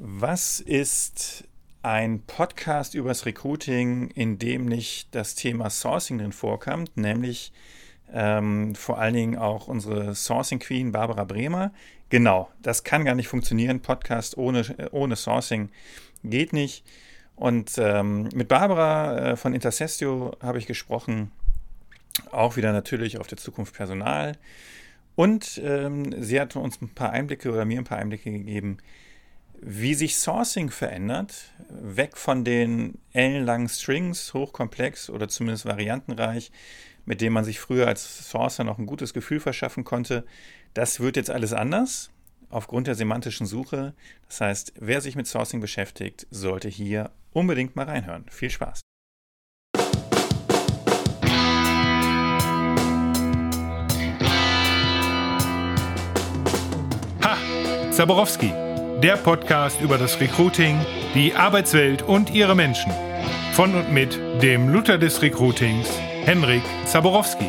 Was ist ein Podcast übers Recruiting, in dem nicht das Thema Sourcing drin vorkommt, nämlich ähm, vor allen Dingen auch unsere Sourcing Queen Barbara Bremer. Genau, das kann gar nicht funktionieren. Podcast ohne, ohne Sourcing geht nicht. Und ähm, mit Barbara äh, von Intercestio habe ich gesprochen, auch wieder natürlich auf der Zukunft Personal. Und ähm, sie hat uns ein paar Einblicke oder mir ein paar Einblicke gegeben, wie sich Sourcing verändert, weg von den ellenlangen Strings, hochkomplex oder zumindest variantenreich, mit denen man sich früher als Sourcer noch ein gutes Gefühl verschaffen konnte. Das wird jetzt alles anders aufgrund der semantischen Suche. Das heißt, wer sich mit Sourcing beschäftigt, sollte hier unbedingt mal reinhören. Viel Spaß! Ha! Zaborowski der Podcast über das Recruiting, die Arbeitswelt und ihre Menschen. Von und mit dem Luther des Recruitings, Henrik Zaborowski.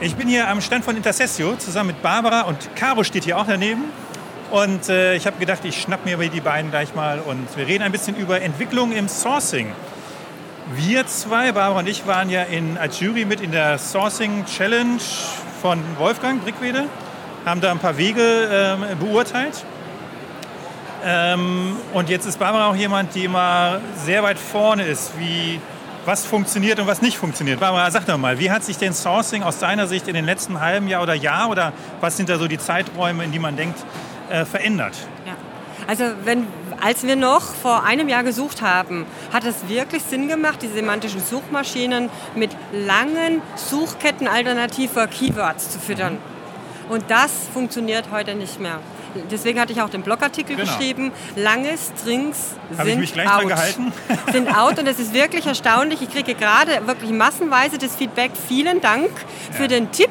Ich bin hier am Stand von Intercessio zusammen mit Barbara und Caro steht hier auch daneben. Und äh, ich habe gedacht, ich schnapp mir die beiden gleich mal und wir reden ein bisschen über Entwicklung im Sourcing. Wir zwei, Barbara und ich, waren ja in, als Jury mit in der Sourcing Challenge von Wolfgang Brickwede haben da ein paar Wege äh, beurteilt. Ähm, und jetzt ist Barbara auch jemand, die immer sehr weit vorne ist, wie was funktioniert und was nicht funktioniert. Barbara, sag doch mal, wie hat sich denn Sourcing aus deiner Sicht in den letzten halben Jahr oder Jahr oder was sind da so die Zeiträume, in die man denkt, äh, verändert? Ja. Also wenn, als wir noch vor einem Jahr gesucht haben, hat es wirklich Sinn gemacht, die semantischen Suchmaschinen mit langen Suchketten alternativer Keywords zu füttern. Mhm. Und das funktioniert heute nicht mehr. Deswegen hatte ich auch den Blogartikel genau. geschrieben. Lange Strings sind ich mich gleich out. gehalten? sind out und es ist wirklich erstaunlich. Ich kriege gerade wirklich massenweise das Feedback. Vielen Dank für ja. den Tipp.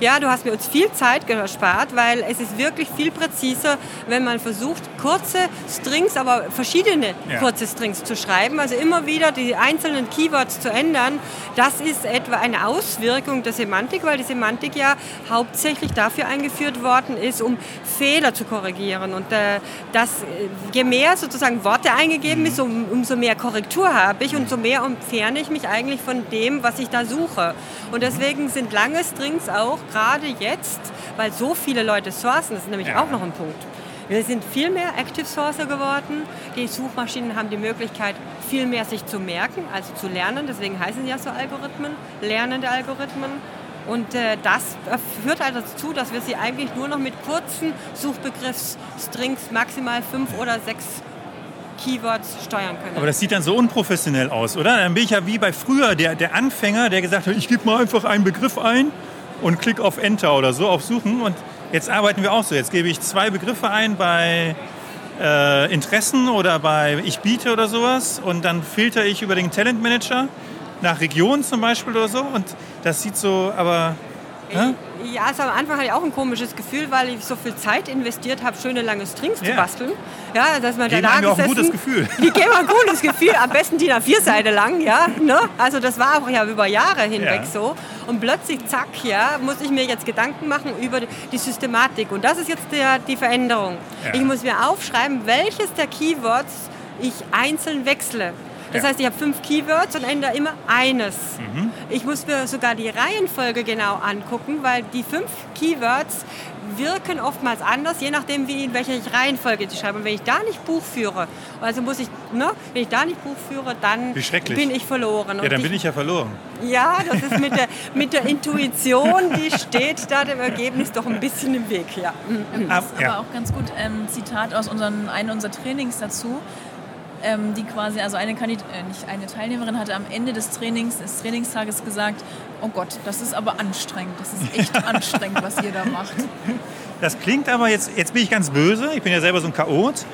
Ja, du hast mir uns viel Zeit gespart, weil es ist wirklich viel präziser, wenn man versucht, kurze Strings, aber verschiedene ja. kurze Strings zu schreiben. Also immer wieder die einzelnen Keywords zu ändern. Das ist etwa eine Auswirkung der Semantik, weil die Semantik ja hauptsächlich dafür eingeführt worden ist, um Fehler zu korrigieren. Und äh, das, äh, je mehr sozusagen Worte eingegeben mhm. ist, um, umso mehr Korrektur habe ich und umso mehr entferne ich mich eigentlich von dem, was ich da suche. Und deswegen sind lange Strings auch gerade jetzt, weil so viele Leute sourcen, das ist nämlich ja. auch noch ein Punkt. Wir sind viel mehr Active Sourcer geworden. Die Suchmaschinen haben die Möglichkeit, viel mehr sich zu merken, also zu lernen. Deswegen heißen sie ja so Algorithmen, lernende Algorithmen. Und äh, das führt halt dazu, dass wir sie eigentlich nur noch mit kurzen Suchbegriffsstrings, maximal fünf oder sechs Keywords steuern können. Aber das sieht dann so unprofessionell aus, oder? Dann bin ich ja wie bei früher der, der Anfänger, der gesagt hat, ich gebe mal einfach einen Begriff ein und klicke auf Enter oder so, auf Suchen. Und jetzt arbeiten wir auch so. Jetzt gebe ich zwei Begriffe ein bei äh, Interessen oder bei Ich biete oder sowas und dann filter ich über den Talentmanager nach Region zum Beispiel oder so. Und das sieht so, aber. Hä? Ja, also am Anfang hatte ich auch ein komisches Gefühl, weil ich so viel Zeit investiert habe, schöne lange Strings ja. zu basteln. Ja, dass man geben da gesessen, auch ein gutes Gefühl. Die geben ein gutes Gefühl, am besten die nach vier Seiten lang. Ja, ne? Also das war auch ja über Jahre hinweg ja. so. Und plötzlich, zack, ja, muss ich mir jetzt Gedanken machen über die Systematik. Und das ist jetzt der, die Veränderung. Ja. Ich muss mir aufschreiben, welches der Keywords ich einzeln wechsle. Das ja. heißt, ich habe fünf Keywords und ändere immer eines. Mhm. Ich muss mir sogar die Reihenfolge genau angucken, weil die fünf Keywords wirken oftmals anders, je nachdem, wie in welcher Reihenfolge ich schreibe. Und wenn ich da nicht Buch führe, also muss ich, ne, wenn ich da nicht Buch führe, dann bin ich verloren. Und ja, dann bin ich ja verloren. Ja, das ist mit der, mit der Intuition, die steht da dem Ergebnis doch ein bisschen im Weg. Ja. Das ist aber auch ganz gut ein ähm, Zitat aus unseren, einem unserer Trainings dazu ähm, die quasi, also eine, Kandid äh, nicht eine Teilnehmerin hatte am Ende des Trainings, des Trainingstages gesagt, oh Gott, das ist aber anstrengend, das ist echt anstrengend, was ihr da macht. Das klingt aber jetzt, jetzt bin ich ganz böse, ich bin ja selber so ein Chaot,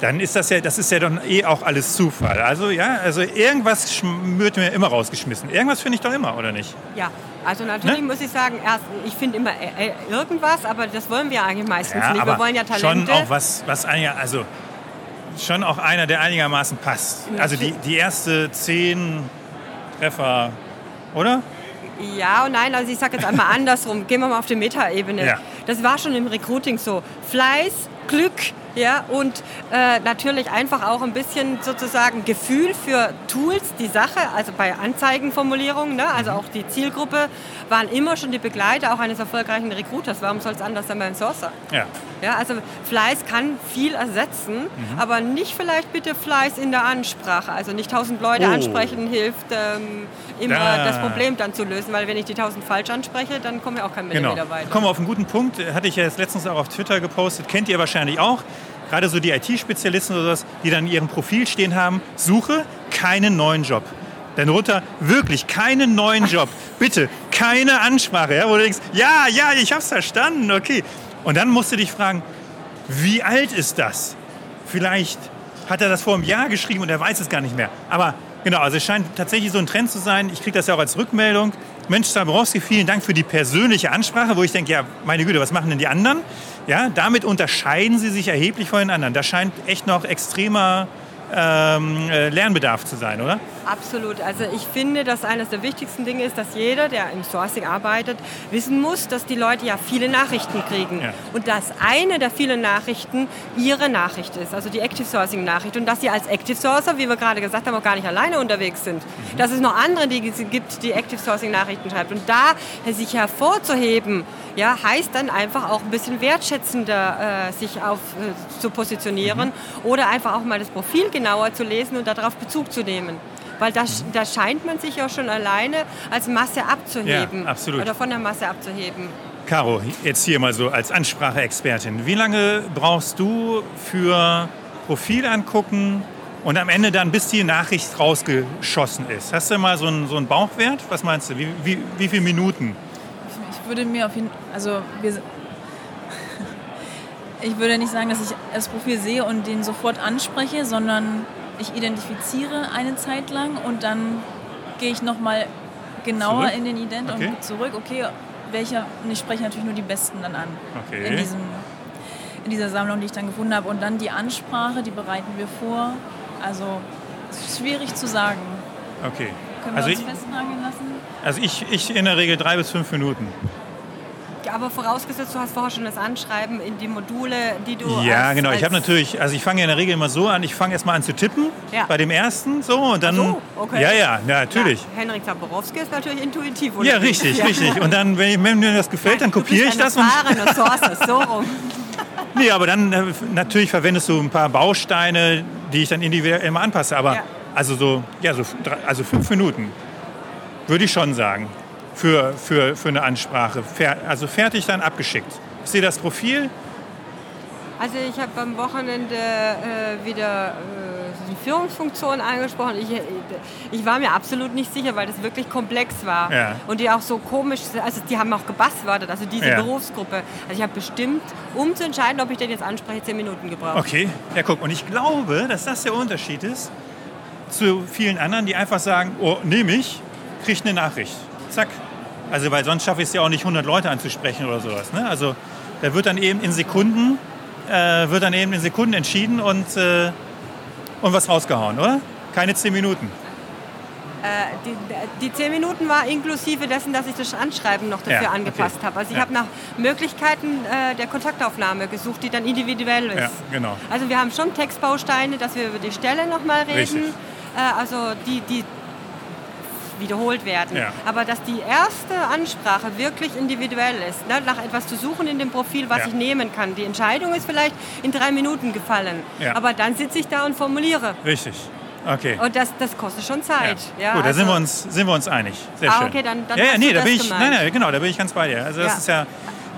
dann ist das ja, das ist ja dann eh auch alles Zufall. Also ja, also irgendwas wird mir immer rausgeschmissen. Irgendwas finde ich doch immer, oder nicht? Ja, also natürlich ne? muss ich sagen, erst, ich finde immer äh, äh, irgendwas, aber das wollen wir eigentlich meistens ja, nicht. Wir wollen ja Talente. Schon auch was, was also schon auch einer, der einigermaßen passt. Also die, die erste zehn Treffer, oder? Ja und nein, also ich sage jetzt einmal andersrum. Gehen wir mal auf die Metaebene. Ja. Das war schon im Recruiting so. Fleiß, Glück, ja, und äh, natürlich einfach auch ein bisschen sozusagen Gefühl für Tools, die Sache, also bei Anzeigenformulierungen, ne, also auch die Zielgruppe waren immer schon die Begleiter auch eines erfolgreichen Recruiters. Warum soll es anders sein beim Sourcer? Ja. Ja, also Fleiß kann viel ersetzen, Mhm. aber nicht vielleicht bitte Fleiß in der Ansprache. Also nicht tausend Leute Oh. ansprechen hilft, ähm, immer Da. das Problem dann zu lösen, weil wenn ich die tausend falsch anspreche, dann kommen wir auch kein Genau. Millimeter weiter. Kommen wir auf einen guten Punkt. Hatte ich ja jetzt letztens auch auf Twitter gepostet. Kennt ihr wahrscheinlich auch. Gerade so die IT-Spezialisten oder sowas, die dann in ihrem Profil stehen haben, suche keinen neuen Job. Dann runter, wirklich keinen neuen Job. Bitte, keine Ansprache. Ja, wo du denkst, ja, ja, ich hab's verstanden, okay. Und dann musst du dich fragen, wie alt ist das? Vielleicht hat er das vor einem Jahr geschrieben und er weiß es gar nicht mehr. Aber genau, also es scheint tatsächlich so ein Trend zu sein. Ich kriege das ja auch als Rückmeldung. Mensch, Zaborowski, vielen Dank für die persönliche Ansprache, wo ich denke, ja, meine Güte, was machen denn die anderen? Ja, damit unterscheiden sie sich erheblich von den anderen. Da scheint echt noch extremer ähm, äh, Lernbedarf zu sein, oder? Absolut. Also ich finde, dass eines der wichtigsten Dinge ist, dass jeder, der im Sourcing arbeitet, wissen muss, dass die Leute ja viele Nachrichten kriegen. Ja. Und dass eine der vielen Nachrichten ihre Nachricht ist, also die Active Sourcing Nachricht. Und dass sie als Active Sourcer, wie wir gerade gesagt haben, auch gar nicht alleine unterwegs sind. Dass es noch andere die gibt, die Active Sourcing Nachrichten schreiben. Und da sich hervorzuheben, ja, heißt dann einfach auch ein bisschen wertschätzender äh, sich auf, äh, zu positionieren oder einfach auch mal das Profil genauer zu lesen und darauf Bezug zu nehmen. Weil da, da scheint man sich ja schon alleine als Masse abzuheben. Ja, absolut. Oder von der Masse abzuheben. Caro, jetzt hier mal so als Ansprache-Expertin. Wie lange brauchst du für Profil angucken und am Ende dann, bis die Nachricht rausgeschossen ist? Hast du mal so einen, so einen Bauchwert? Was meinst du? Wie, wie, wie viele Minuten? Ich würde mir auf jeden also wir, ich würde nicht sagen, dass ich das Profil sehe und den sofort anspreche, sondern ich identifiziere eine Zeit lang und dann gehe ich nochmal genauer Zurück? in den Ident Okay. und zurück, okay, welcher, und ich spreche natürlich nur die Besten dann an. Okay. In, diesem, in dieser Sammlung, die ich dann gefunden habe. Und dann die Ansprache, die bereiten wir vor. Also es ist schwierig zu sagen. Okay. Können wir Also uns ich, festnageln lassen? also ich, ich in der Regel drei bis fünf Minuten. Aber vorausgesetzt, du hast vorher schon das Anschreiben in die Module, die du. Ja, als, genau. Ich habe natürlich, also ich fange ja in der Regel immer so an, ich fange erstmal an zu tippen Ja. bei dem ersten so und dann. so, okay. Ja, ja, ja, natürlich. Ja, Henrik Zaborowski ist natürlich intuitiv. Ja, oder? richtig, Ja. richtig. Und dann, wenn, ich- wenn mir das gefällt, dann kopiere ich das und Sourcer, so rum. Nee, aber dann äh, natürlich verwendest du ein paar Bausteine, die ich dann individuell immer anpasse. Aber also so, ja, so also fünf Minuten würde ich schon sagen für, für, für eine Ansprache. Also fertig dann abgeschickt. Ich sehe das Profil. Also ich habe am Wochenende äh, wieder äh, die Führungsfunktion angesprochen. Ich, äh, ich war mir absolut nicht sicher, weil das wirklich komplex war. Ja. Und die auch so komisch, also die haben auch gebuzzwordet, also diese Ja. Berufsgruppe. Also ich habe bestimmt, um zu entscheiden, ob ich den jetzt anspreche, zehn Minuten gebraucht. Okay, ja guck. Und ich glaube, dass das der Unterschied ist zu vielen anderen, die einfach sagen, oh, nehme ich, kriege eine Nachricht. Zack. Also weil sonst schaffe ich es ja auch nicht, 100 Leute anzusprechen oder sowas. Ne? Also da wird dann eben in Sekunden, äh, wird dann eben in Sekunden entschieden und, äh, und was rausgehauen, oder? Keine 10 Minuten. Äh, die, die zehn Minuten war inklusive dessen, dass ich das Anschreiben noch dafür Ja, okay. angepasst habe. Also ich Ja. habe nach Möglichkeiten äh, der Kontaktaufnahme gesucht, die dann individuell ist. Ja, genau. Also wir haben schon Textbausteine, dass wir über die Stelle nochmal reden. Äh, also die, die wiederholt werden. Ja. Aber dass die erste Ansprache wirklich individuell ist, ne? nach etwas zu suchen in dem Profil, was Ja. ich nehmen kann. Die Entscheidung ist vielleicht in drei Minuten gefallen. Ja. Aber dann sitze ich da und formuliere. Richtig. Okay. Und das, das kostet schon Zeit. Ja. Gut, da also- sind, wir uns, sind wir uns einig. Sehr Ah, schön. okay, dann- dann ja, ja, nee, da bin ich, gemeint. nein, nein, genau, da bin ich ganz bei dir. Also das ist ja,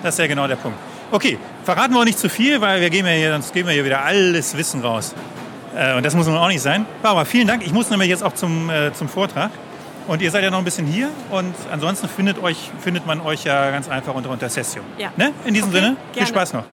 das ist ja genau der Punkt. Okay, verraten wir auch nicht zu viel, weil wir geben ja hier, sonst geben wir hier wieder alles Wissen raus. Äh, und das muss man auch nicht sein. Barbara, vielen Dank. Ich muss nämlich jetzt auch zum, äh, zum Vortrag. Und ihr seid ja noch ein bisschen hier und ansonsten findet, euch, findet man euch ja ganz einfach unter Untersessio. Ja. Ne? In diesem Okay, Sinne, viel gerne. Spaß noch.